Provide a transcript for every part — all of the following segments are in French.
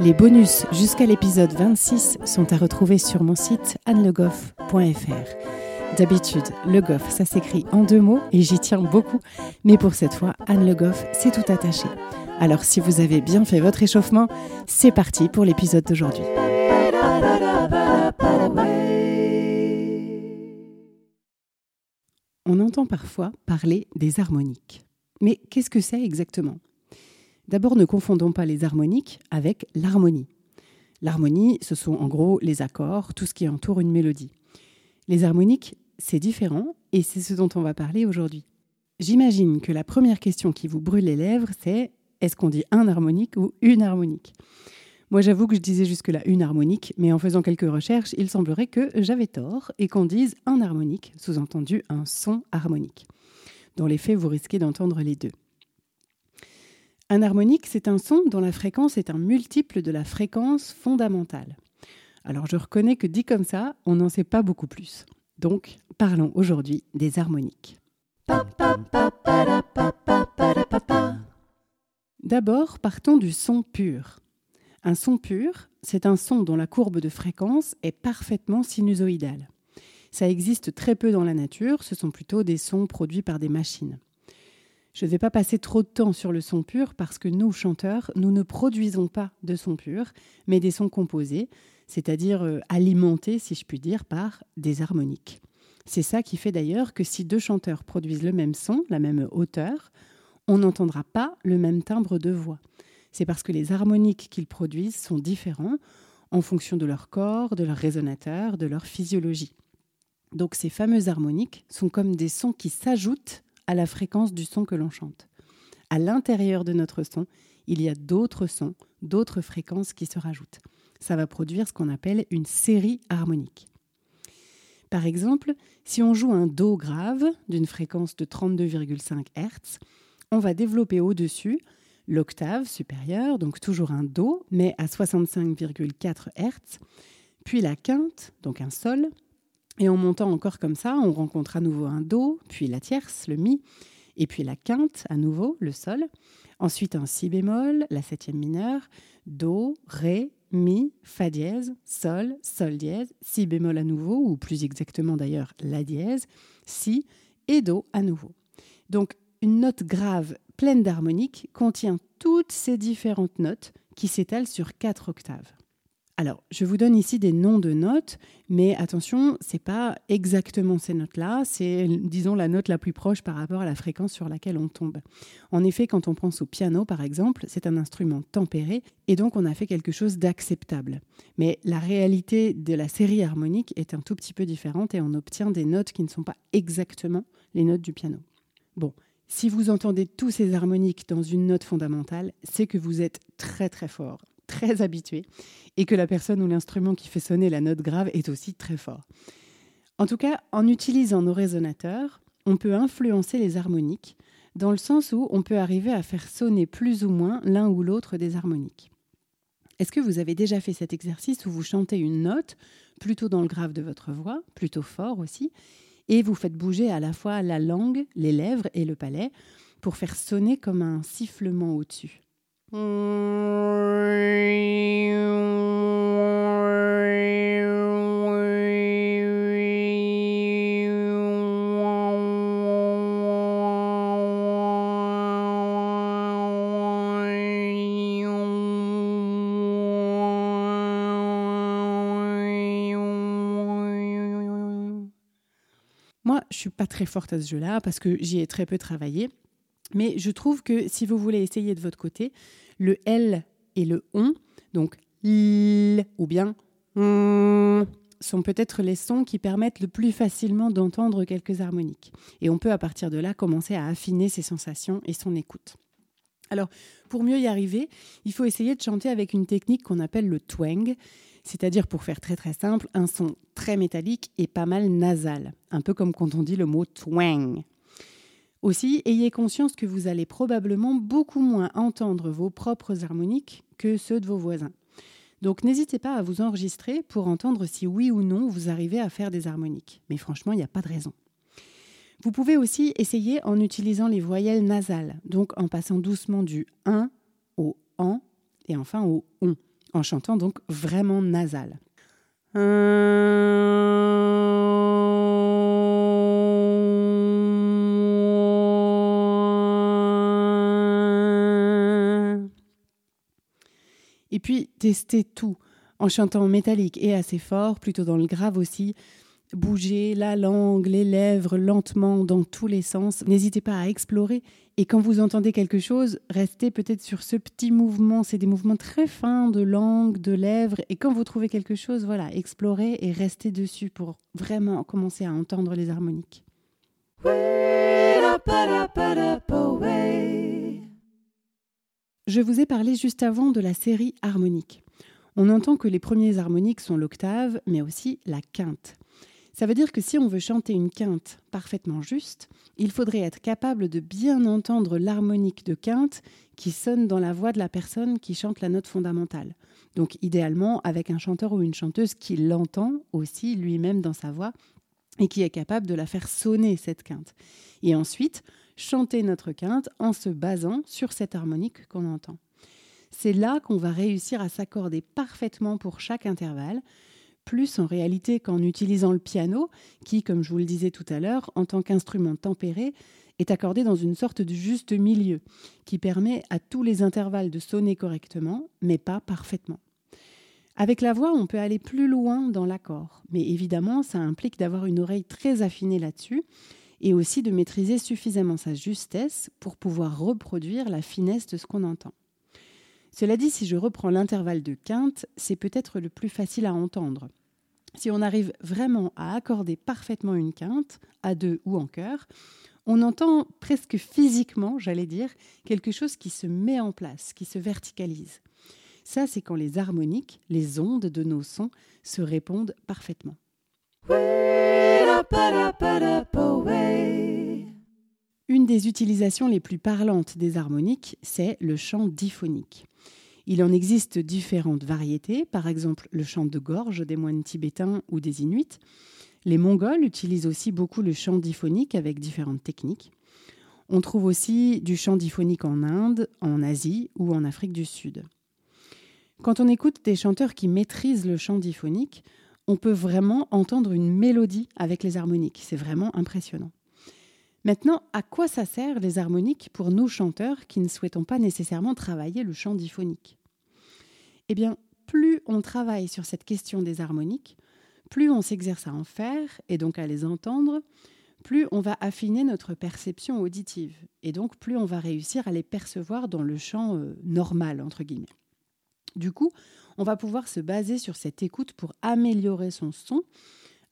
Les bonus jusqu'à l'épisode 26 sont à retrouver sur mon site annelegoff.fr. D'habitude, Le Goff, ça s'écrit en deux mots et j'y tiens beaucoup, mais pour cette fois, Anne Le Goff, c'est tout attaché. Alors si vous avez bien fait votre échauffement, c'est parti pour l'épisode d'aujourd'hui. On entend parfois parler des harmoniques. Mais qu'est-ce que c'est exactement? D'abord, ne confondons pas les harmoniques avec l'harmonie. L'harmonie, ce sont en gros les accords, tout ce qui entoure une mélodie. Les harmoniques, c'est différent et c'est ce dont on va parler aujourd'hui. J'imagine que la première question qui vous brûle les lèvres, c'est est-ce qu'on dit un harmonique ou une harmonique? Moi, j'avoue que je disais jusque-là une harmonique, mais en faisant quelques recherches, il semblerait que j'avais tort et qu'on dise un harmonique, sous-entendu un son harmonique. Dans les faits, vous risquez d'entendre les deux. Un harmonique, c'est un son dont la fréquence est un multiple de la fréquence fondamentale. Alors je reconnais que dit comme ça, on n'en sait pas beaucoup plus. Donc parlons aujourd'hui des harmoniques. D'abord, partons du son pur. Un son pur, c'est un son dont la courbe de fréquence est parfaitement sinusoïdale. Ça existe très peu dans la nature, ce sont plutôt des sons produits par des machines. Je ne vais pas passer trop de temps sur le son pur parce que nous, chanteurs, nous ne produisons pas de son pur, mais des sons composés, c'est-à-dire euh, alimentés, si je puis dire, par des harmoniques. C'est ça qui fait d'ailleurs que si deux chanteurs produisent le même son, la même hauteur, on n'entendra pas le même timbre de voix. C'est parce que les harmoniques qu'ils produisent sont différents en fonction de leur corps, de leur résonateur, de leur physiologie. Donc ces fameuses harmoniques sont comme des sons qui s'ajoutent à la fréquence du son que l'on chante. À l'intérieur de notre son, il y a d'autres sons, d'autres fréquences qui se rajoutent. Ça va produire ce qu'on appelle une série harmonique. Par exemple, si on joue un Do grave d'une fréquence de 32,5 Hz, on va développer au-dessus l'octave supérieure, donc toujours un Do, mais à 65,4 Hz, puis la quinte, donc un Sol, et en montant encore comme ça, on rencontre à nouveau un Do, puis la tierce, le Mi, et puis la quinte, à nouveau, le Sol. Ensuite un Si bémol, la septième mineure, Do, Ré, Mi, Fa dièse, Sol, Sol dièse, Si bémol à nouveau, ou plus exactement d'ailleurs La dièse, Si, et Do à nouveau. Donc une note grave pleine d'harmoniques contient toutes ces différentes notes qui s'étalent sur quatre octaves. Alors, je vous donne ici des noms de notes, mais attention, c'est pas exactement ces notes-là, c'est disons la note la plus proche par rapport à la fréquence sur laquelle on tombe. En effet, quand on pense au piano par exemple, c'est un instrument tempéré et donc on a fait quelque chose d'acceptable. Mais la réalité de la série harmonique est un tout petit peu différente et on obtient des notes qui ne sont pas exactement les notes du piano. Bon, si vous entendez tous ces harmoniques dans une note fondamentale, c'est que vous êtes très très fort très habitué et que la personne ou l'instrument qui fait sonner la note grave est aussi très fort. En tout cas, en utilisant nos résonateurs, on peut influencer les harmoniques dans le sens où on peut arriver à faire sonner plus ou moins l'un ou l'autre des harmoniques. Est-ce que vous avez déjà fait cet exercice où vous chantez une note plutôt dans le grave de votre voix, plutôt fort aussi, et vous faites bouger à la fois la langue, les lèvres et le palais pour faire sonner comme un sifflement au-dessus? Moi, je suis pas très forte à ce jeu-là parce que j'y ai très peu travaillé. Mais je trouve que si vous voulez essayer de votre côté, le L et le ON, donc L ou bien sont peut-être les sons qui permettent le plus facilement d'entendre quelques harmoniques. Et on peut à partir de là commencer à affiner ses sensations et son écoute. Alors, pour mieux y arriver, il faut essayer de chanter avec une technique qu'on appelle le twang, c'est-à-dire, pour faire très très simple, un son très métallique et pas mal nasal, un peu comme quand on dit le mot twang. Aussi, ayez conscience que vous allez probablement beaucoup moins entendre vos propres harmoniques que ceux de vos voisins. Donc n'hésitez pas à vous enregistrer pour entendre si oui ou non vous arrivez à faire des harmoniques. Mais franchement, il n'y a pas de raison. Vous pouvez aussi essayer en utilisant les voyelles nasales, donc en passant doucement du 1 au en et enfin au on, en chantant donc vraiment nasal. Et puis, testez tout en chantant métallique et assez fort, plutôt dans le grave aussi. Bougez la langue, les lèvres lentement dans tous les sens. N'hésitez pas à explorer. Et quand vous entendez quelque chose, restez peut-être sur ce petit mouvement. C'est des mouvements très fins de langue, de lèvres. Et quand vous trouvez quelque chose, voilà, explorez et restez dessus pour vraiment commencer à entendre les harmoniques. Je vous ai parlé juste avant de la série harmonique. On entend que les premiers harmoniques sont l'octave, mais aussi la quinte. Ça veut dire que si on veut chanter une quinte parfaitement juste, il faudrait être capable de bien entendre l'harmonique de quinte qui sonne dans la voix de la personne qui chante la note fondamentale. Donc idéalement avec un chanteur ou une chanteuse qui l'entend aussi lui-même dans sa voix et qui est capable de la faire sonner cette quinte. Et ensuite, chanter notre quinte en se basant sur cette harmonique qu'on entend. C'est là qu'on va réussir à s'accorder parfaitement pour chaque intervalle, plus en réalité qu'en utilisant le piano, qui, comme je vous le disais tout à l'heure, en tant qu'instrument tempéré, est accordé dans une sorte de juste milieu, qui permet à tous les intervalles de sonner correctement, mais pas parfaitement. Avec la voix, on peut aller plus loin dans l'accord, mais évidemment, ça implique d'avoir une oreille très affinée là-dessus, et aussi de maîtriser suffisamment sa justesse pour pouvoir reproduire la finesse de ce qu'on entend. Cela dit, si je reprends l'intervalle de quinte, c'est peut-être le plus facile à entendre. Si on arrive vraiment à accorder parfaitement une quinte, à deux ou en chœur, on entend presque physiquement, j'allais dire, quelque chose qui se met en place, qui se verticalise. Ça, c'est quand les harmoniques, les ondes de nos sons, se répondent parfaitement. Une des utilisations les plus parlantes des harmoniques, c'est le chant diphonique. Il en existe différentes variétés, par exemple le chant de gorge des moines tibétains ou des Inuits. Les Mongols utilisent aussi beaucoup le chant diphonique avec différentes techniques. On trouve aussi du chant diphonique en Inde, en Asie ou en Afrique du Sud. Quand on écoute des chanteurs qui maîtrisent le chant diphonique, on peut vraiment entendre une mélodie avec les harmoniques. C'est vraiment impressionnant. Maintenant, à quoi ça sert les harmoniques pour nous chanteurs qui ne souhaitons pas nécessairement travailler le chant diphonique? Eh bien, plus on travaille sur cette question des harmoniques, plus on s'exerce à en faire et donc à les entendre, plus on va affiner notre perception auditive et donc plus on va réussir à les percevoir dans le chant euh, normal, entre guillemets. Du coup, on va pouvoir se baser sur cette écoute pour améliorer son son,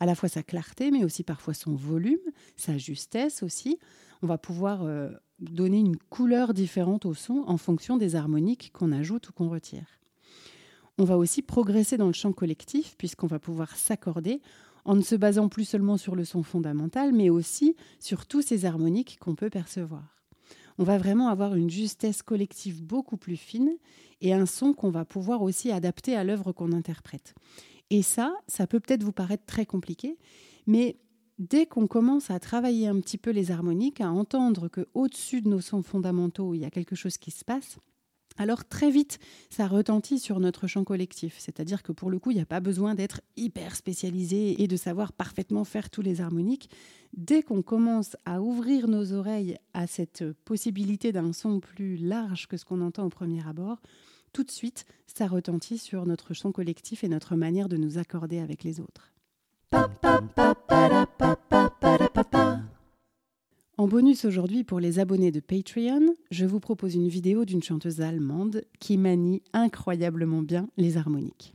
à la fois sa clarté, mais aussi parfois son volume, sa justesse aussi. On va pouvoir euh, donner une couleur différente au son en fonction des harmoniques qu'on ajoute ou qu'on retire. On va aussi progresser dans le chant collectif, puisqu'on va pouvoir s'accorder en ne se basant plus seulement sur le son fondamental, mais aussi sur tous ces harmoniques qu'on peut percevoir on va vraiment avoir une justesse collective beaucoup plus fine et un son qu'on va pouvoir aussi adapter à l'œuvre qu'on interprète. Et ça, ça peut peut-être vous paraître très compliqué, mais dès qu'on commence à travailler un petit peu les harmoniques, à entendre que au-dessus de nos sons fondamentaux, il y a quelque chose qui se passe, alors très vite, ça retentit sur notre champ collectif. C'est-à-dire que pour le coup, il n'y a pas besoin d'être hyper spécialisé et de savoir parfaitement faire tous les harmoniques. Dès qu'on commence à ouvrir nos oreilles à cette possibilité d'un son plus large que ce qu'on entend au premier abord, tout de suite, ça retentit sur notre champ collectif et notre manière de nous accorder avec les autres. En bonus aujourd'hui pour les abonnés de Patreon, je vous propose une vidéo d'une chanteuse allemande qui manie incroyablement bien les harmoniques.